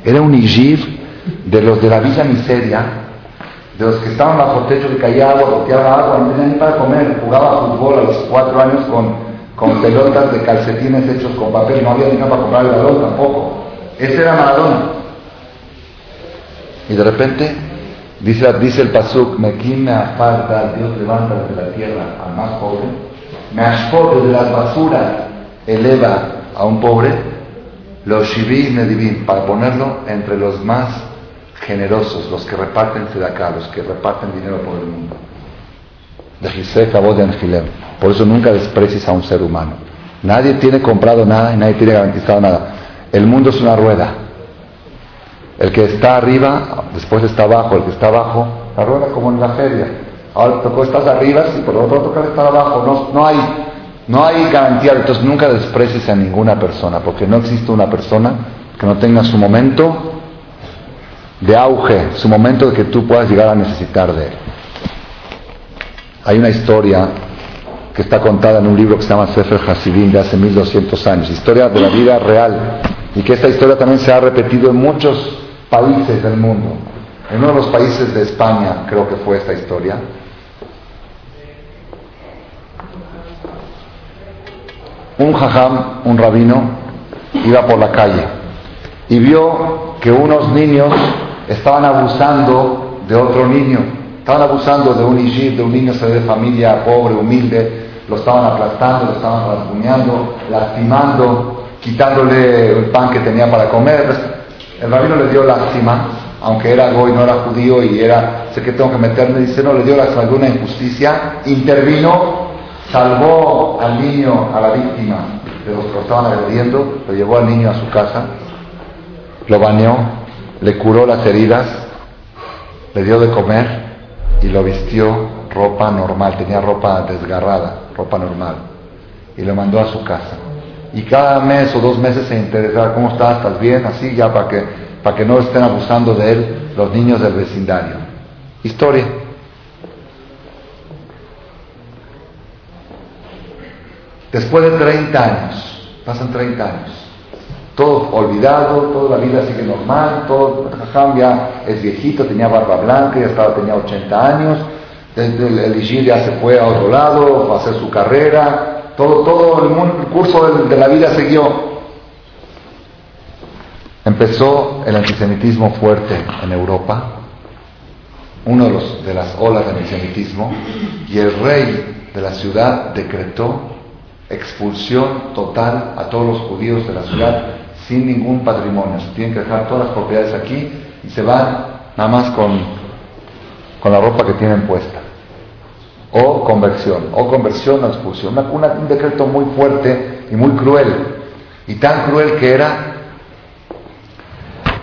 Era un Ijir de los de la Villa Miseria, de los que estaban bajo techo que caía agua, boteaba agua, no tenía ni para comer. Jugaba fútbol a los cuatro años con, con pelotas de calcetines hechos con papel, no había nada para comprar el balón tampoco. Ese era Maradona. Y de repente dice, dice el Pasuk, me aparta, Dios levanta desde la tierra al más pobre me asco de las basuras eleva a un pobre, los shiví medivim, para ponerlo entre los más generosos, los que reparten acá, los que reparten dinero por el mundo. De de Por eso nunca desprecies a un ser humano. Nadie tiene comprado nada y nadie tiene garantizado nada. El mundo es una rueda. El que está arriba, después está abajo. El que está abajo, la rueda como en la feria. Ahora tocó estás arriba, sí, por lo otro tocar estar abajo. No, no, hay, no hay garantía. Entonces nunca desprecies a ninguna persona, porque no existe una persona que no tenga su momento de auge, su momento de que tú puedas llegar a necesitar de él. Hay una historia que está contada en un libro que se llama Sefer Hasidim de hace 1200 años, historia de la vida real, y que esta historia también se ha repetido en muchos países del mundo. En uno de los países de España creo que fue esta historia, un jajam, un rabino, iba por la calle y vio que unos niños estaban abusando de otro niño, estaban abusando de un ishir, de un niño de familia pobre, humilde, lo estaban aplastando, lo estaban rasguñando, lastimando, quitándole el pan que tenía para comer. El rabino le dio lástima, aunque era y no era judío y era, sé que tengo que meterme, dice, no, le dio la alguna injusticia, intervino salvó al niño, a la víctima de los que lo estaban agrediendo, lo llevó al niño a su casa lo bañó, le curó las heridas, le dio de comer y lo vistió ropa normal, tenía ropa desgarrada, ropa normal, y lo mandó a su casa. Y cada mes o dos meses se interesaba, ¿cómo estás? ¿Estás bien? Así ya para que, para que no estén abusando de él los niños del vecindario. Historia. Después de 30 años, pasan 30 años, todo olvidado, toda la vida sigue normal, todo cambia, es viejito, tenía barba blanca, ya estaba, tenía 80 años, el, el ya se fue a otro lado, a hacer su carrera, todo, el, curso de, la vida siguió. Empezó el antisemitismo fuerte en Europa, uno de, las olas de antisemitismo, y el rey de la ciudad decretó expulsión total a todos los judíos de la ciudad sin ningún patrimonio. Se tienen que dejar todas las propiedades aquí y se van nada más con la ropa que tienen puesta. O conversión, o conversión o expulsión. un decreto muy fuerte y muy cruel. Y tan cruel que era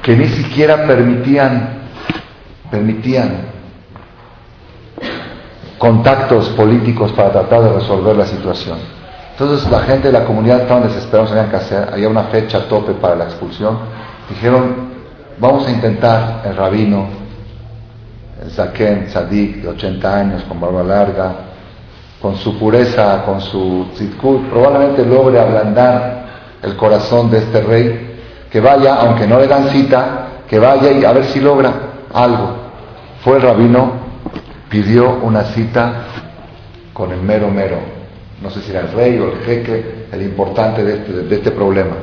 que ni siquiera permitían, permitían contactos políticos para tratar de resolver la situación. Entonces la gente de la comunidad estaban desesperados, sabían qué había una fecha tope para la expulsión. Dijeron, vamos a intentar el rabino, el Zaken, de 80 años, con barba larga, con su pureza, con su tzitkut, probablemente logre ablandar el corazón de este rey, que vaya, aunque no le dan cita, que vaya y a ver si logra algo. Fue el rabino, pidió una cita con el mero mero, no sé si era el rey o el jeque, el importante de este, de este problema.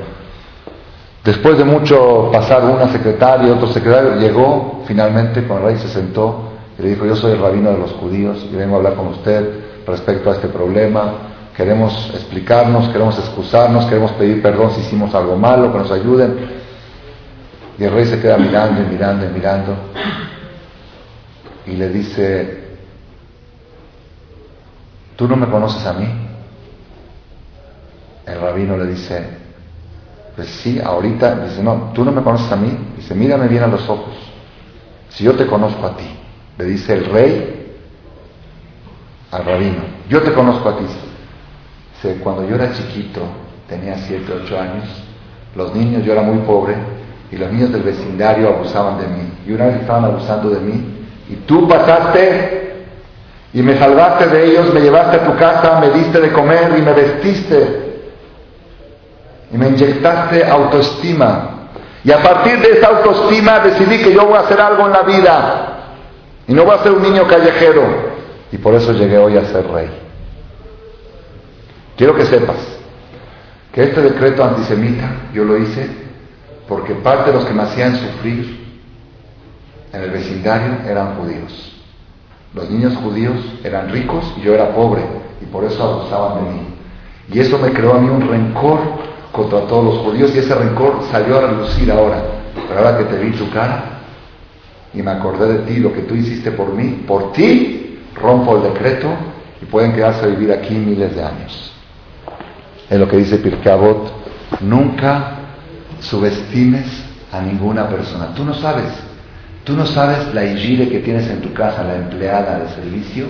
Después de mucho pasar una secretaria y otro secretario, llegó finalmente con el rey, se sentó y le dijo, yo soy el rabino de los judíos y vengo a hablar con usted respecto a este problema, queremos explicarnos, queremos excusarnos, queremos pedir perdón si hicimos algo malo, que nos ayuden. Y el rey se queda mirando y mirando y mirando y le dice, ¿tú no me conoces a mí? El rabino le dice, pues sí, ahorita, dice, no, tú no me conoces a mí, dice, mírame bien a los ojos, si yo te conozco a ti, le dice el rey al rabino, yo te conozco a ti. Dice, cuando yo era chiquito, tenía 7, 8 años, los niños, yo era muy pobre, y los niños del vecindario abusaban de mí, y una vez estaban abusando de mí, y tú pasaste y me salvaste de ellos, me llevaste a tu casa, me diste de comer y me vestiste. Y me inyectaste autoestima. Y a partir de esa autoestima decidí que yo voy a hacer algo en la vida. Y no voy a ser un niño callejero. Y por eso llegué hoy a ser rey. Quiero que sepas que este decreto antisemita yo lo hice porque parte de los que me hacían sufrir en el vecindario eran judíos. Los niños judíos eran ricos y yo era pobre y por eso abusaban de mí. Y eso me creó a mí un rencor contra todos los judíos y ese rencor salió a relucir ahora. Pero ahora que te vi tu cara y me acordé de ti, lo que tú hiciste por mí, por ti rompo el decreto y pueden quedarse a vivir aquí miles de años. Es lo que dice Pirkeabot, nunca subestimes a ninguna persona. Tú no sabes ¿Tú no sabes la igire que tienes en tu casa, la empleada de servicio?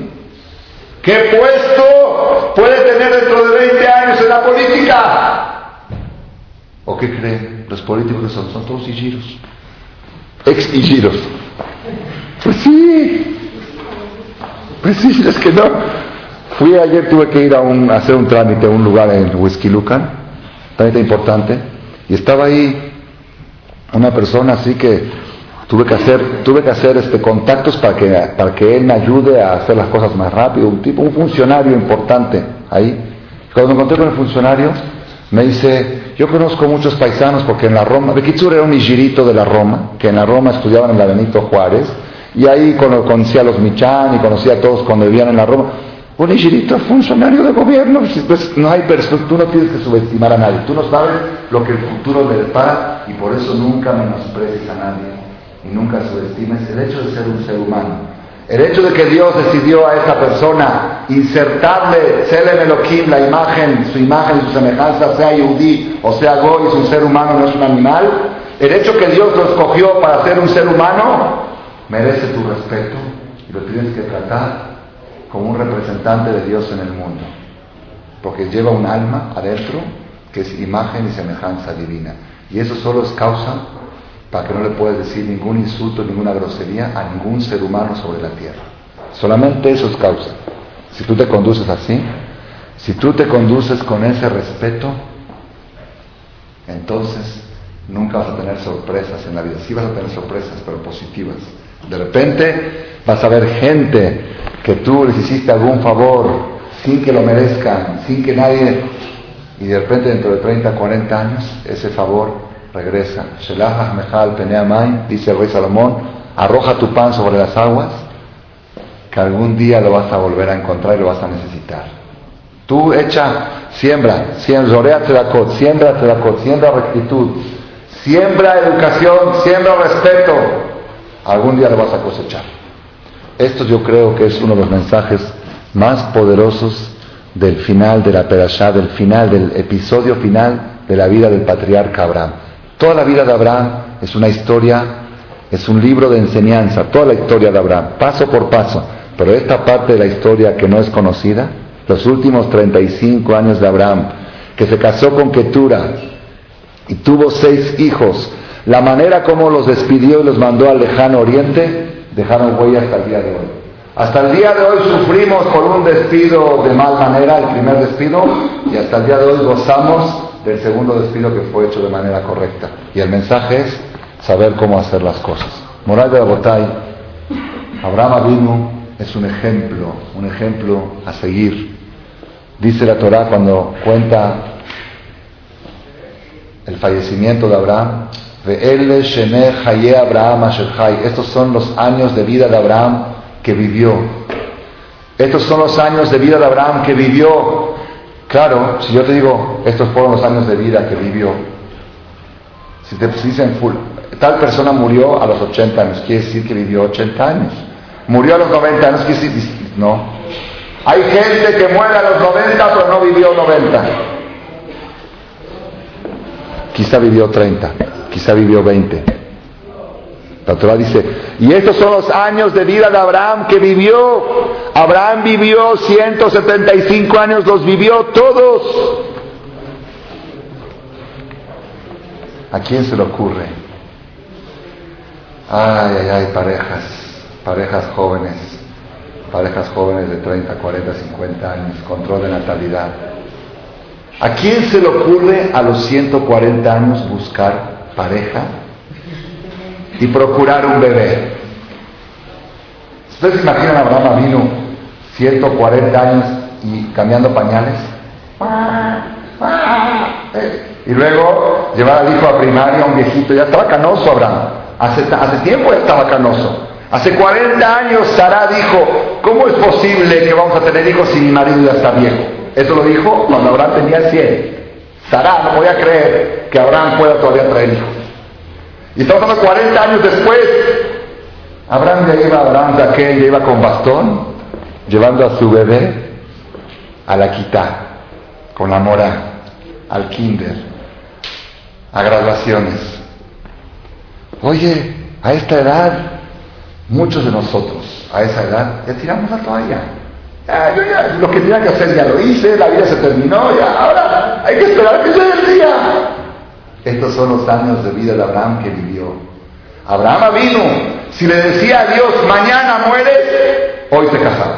¿Qué puesto puede tener dentro de 20 años en la política? ¿O qué creen? Los políticos son, son todos igiros. Ex igiros. Pues sí. Pues sí, es que no. Fui ayer, tuve que ir a, un, hacer un trámite a un lugar en Whisky Lucan, trámite importante, y estaba ahí una persona así que Tuve que hacer, tuve que hacer este, contactos para que, para que él me ayude a hacer las cosas más rápido, un tipo, un funcionario importante ahí. Cuando me encontré con el funcionario, me dice, yo conozco muchos paisanos porque en la Roma, Bekitsur era un igirito de la Roma, que en la Roma estudiaban en la Benito Juárez, y ahí conocía a los Michan y conocía a todos cuando vivían en la Roma. Un igirito funcionario de gobierno, pues, pues no hay tú no tienes que subestimar a nadie, tú no sabes lo que el futuro le depara y por eso nunca menosprecies a nadie y nunca subestimes el hecho de ser un ser humano. El hecho de que Dios decidió a esta persona insertarle, Selem Elohim, la imagen, su imagen, su semejanza, sea Yudí o sea Goy, es un ser humano, no es un animal, el hecho que Dios lo escogió para ser un ser humano, merece tu respeto y lo tienes que tratar como un representante de Dios en el mundo. Porque lleva un alma adentro que es imagen y semejanza divina. Y eso solo es causa para que no le puedas decir ningún insulto, ninguna grosería a ningún ser humano sobre la tierra. Solamente eso es causa. Si tú te conduces así, si tú te conduces con ese respeto, entonces nunca vas a tener sorpresas en la vida. Sí vas a tener sorpresas, pero positivas. De repente vas a ver gente que tú les hiciste algún favor sin que lo merezcan, sin que nadie... Y de repente dentro de 30, 40 años, ese favor regresa. dice el rey Salomón, arroja tu pan sobre las aguas, que algún día lo vas a volver a encontrar y lo vas a necesitar. Tú echa, siembra, siembra, siembra, siembra rectitud, siembra educación, siembra respeto, algún día lo vas a cosechar. Esto yo creo que es uno de los mensajes más poderosos del final de la Perashá, del final, del episodio final de la vida del patriarca Abraham. Toda la vida de Abraham es una historia, es un libro de enseñanza, toda la historia de Abraham, paso por paso. Pero esta parte de la historia que no es conocida, los últimos 35 años de Abraham, que se casó con Ketura y tuvo seis hijos, la manera como los despidió y los mandó al lejano oriente, dejaron huella hasta el día de hoy. Hasta el día de hoy sufrimos por un despido de mal manera, el primer despido, y hasta el día de hoy gozamos del segundo despido que fue hecho de manera correcta. Y el mensaje es saber cómo hacer las cosas. Moral de la Botay, Abraham Avinu es un ejemplo, un ejemplo a seguir. Dice la Torah cuando cuenta el fallecimiento de Abraham, estos son los años de vida de Abraham que vivió. Estos son los años de vida de Abraham que vivió. Claro, si yo te digo, estos fueron los años de vida que vivió. Si te dicen full, tal persona murió a los 80 años, quiere decir que vivió 80 años. Murió a los 90 años, quiere decir, no. Hay gente que muere a los 90 pero no vivió 90. Quizá vivió 30 quizá vivió 20. La Torah dice, y estos son los años de vida de Abraham que vivió. Abraham vivió 175 años, los vivió todos. ¿A quién se le ocurre? Ay, ay, ay, parejas, parejas jóvenes, parejas jóvenes de 30, 40, 50 años, control de natalidad. ¿A quién se le ocurre a los 140 años buscar pareja y procurar un bebé. ¿Ustedes se imaginan a Abraham vino 140 años y cambiando pañales? Y luego llevar al hijo a primaria, un viejito, ya estaba canoso Abraham. Hace, hace tiempo estaba canoso. Hace 40 años Sara dijo, ¿cómo es posible que vamos a tener hijos si mi marido ya está viejo? Eso lo dijo cuando Abraham tenía 100. Sara no podía creer que Abraham pueda todavía traer hijos. Y estamos hablando 40 años después. Abraham ya iba, Abraham de aquel ya iba con bastón, llevando a su bebé a la quita, con la mora, al kinder, a graduaciones. Oye, a esta edad, muchos de nosotros, a esa edad, ya tiramos la toalla. Yo ya, lo que tenía que hacer ya lo hice, la vida se terminó, ya, ahora hay que esperar que llegue el día. Estos son los años de vida de Abraham que vivió. Abraham vino, si le decía a Dios, mañana mueres, hoy se casaba.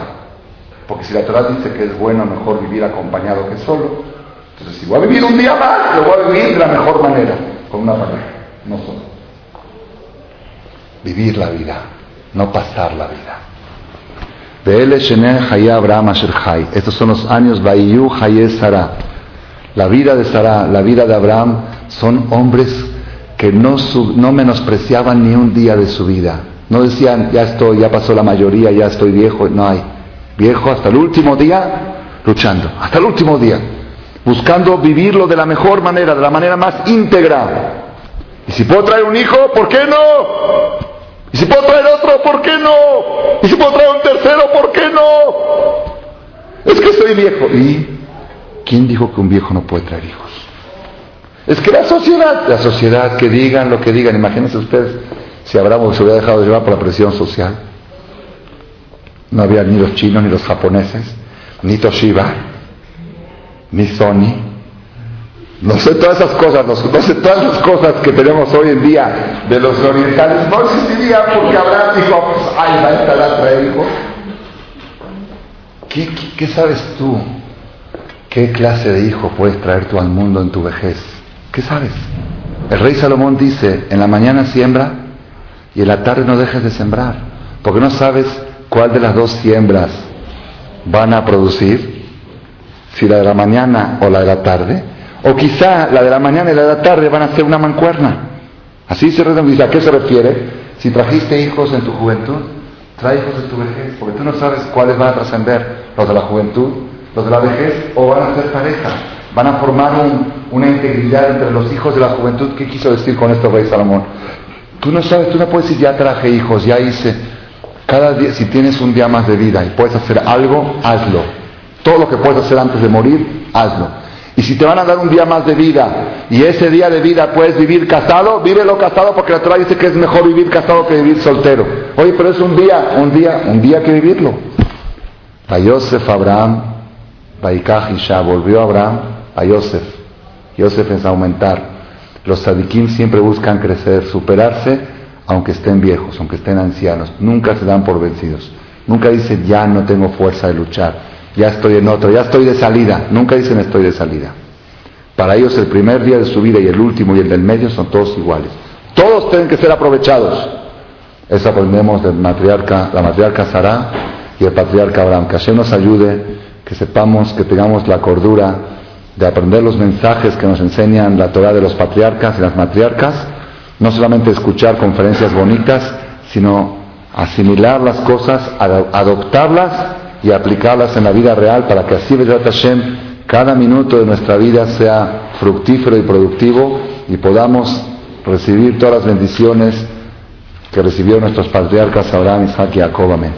Porque si la Torah dice que es bueno mejor vivir acompañado que solo, entonces si voy a vivir un día más, lo voy a vivir de la mejor manera, con una pareja, no solo. Vivir la vida, no pasar la vida. Estos son los años. La vida de Sara, la vida de Abraham, son hombres que no, no menospreciaban ni un día de su vida. No decían, ya estoy, ya pasó la mayoría, ya estoy viejo. No hay. Viejo hasta el último día, luchando. Hasta el último día. Buscando vivirlo de la mejor manera, de la manera más íntegra. Y si puedo traer un hijo, ¿por qué no? Y si puedo traer otro, ¿por qué no? Y si puedo traer un tercero, ¿por qué no? Es que soy viejo. ¿Y quién dijo que un viejo no puede traer hijos? Es que la sociedad, la sociedad, que digan lo que digan, imagínense ustedes si Abraham se hubiera dejado llevar por la presión social. No había ni los chinos, ni los japoneses, ni Toshiba, ni Sony. No sé todas esas cosas, no, sé todas las cosas que tenemos hoy en día de los orientales. No existiría porque Abraham dijo, pues, ay, va a estar hijo. ¿Qué, qué sabes tú? ¿Qué clase de hijo puedes traer tú al mundo en tu vejez? ¿Qué sabes? El rey Salomón dice, en la mañana siembra y en la tarde no dejes de sembrar, porque no sabes cuál de las dos siembras van a producir, si la de la mañana o la de la tarde, o quizá la de la mañana y la de la tarde van a ser una mancuerna. Así se dice, ¿a qué se refiere? Si trajiste hijos en tu juventud, trae hijos en tu vejez, porque tú no sabes cuáles van a trascender, los de la juventud, los de la vejez, o van a ser pareja, van a formar una integridad entre los hijos de la juventud. ¿Qué quiso decir con esto Rey Salomón? Tú no sabes, tú no puedes decir, ya traje hijos, ya hice. Cada día, si tienes un día más de vida y puedes hacer algo, hazlo. Todo lo que puedes hacer antes de morir, hazlo. Y si te van a dar un día más de vida y ese día de vida puedes vivir casado, vívelo casado porque la Torah dice que es mejor vivir casado que vivir soltero. Oye, pero es un día, un día, un día que vivirlo. A Yosef Abraham, volvió Abraham a Yosef. Yosef es aumentar. Los sadiquín siempre buscan crecer, superarse, aunque estén viejos, aunque estén ancianos. Nunca se dan por vencidos. Nunca dicen, ya no tengo fuerza de luchar, ya estoy en otro, ya estoy de salida. Nunca dicen, estoy de salida. Para ellos el primer día de su vida y el último y el del medio son todos iguales. Todos tienen que ser aprovechados. Eso aprendemos del matriarca, la matriarca Sara y el patriarca Abraham. Que Hashem nos ayude, que sepamos, que tengamos la cordura de aprender los mensajes que nos enseñan la Torah de los patriarcas y las matriarcas, no solamente escuchar conferencias bonitas, sino asimilar las cosas, adoptarlas y aplicarlas en la vida real para que así, Hashem, cada minuto de nuestra vida sea fructífero y productivo y podamos recibir todas las bendiciones que recibieron nuestros patriarcas Abraham, Isaac y Jacob. Amén.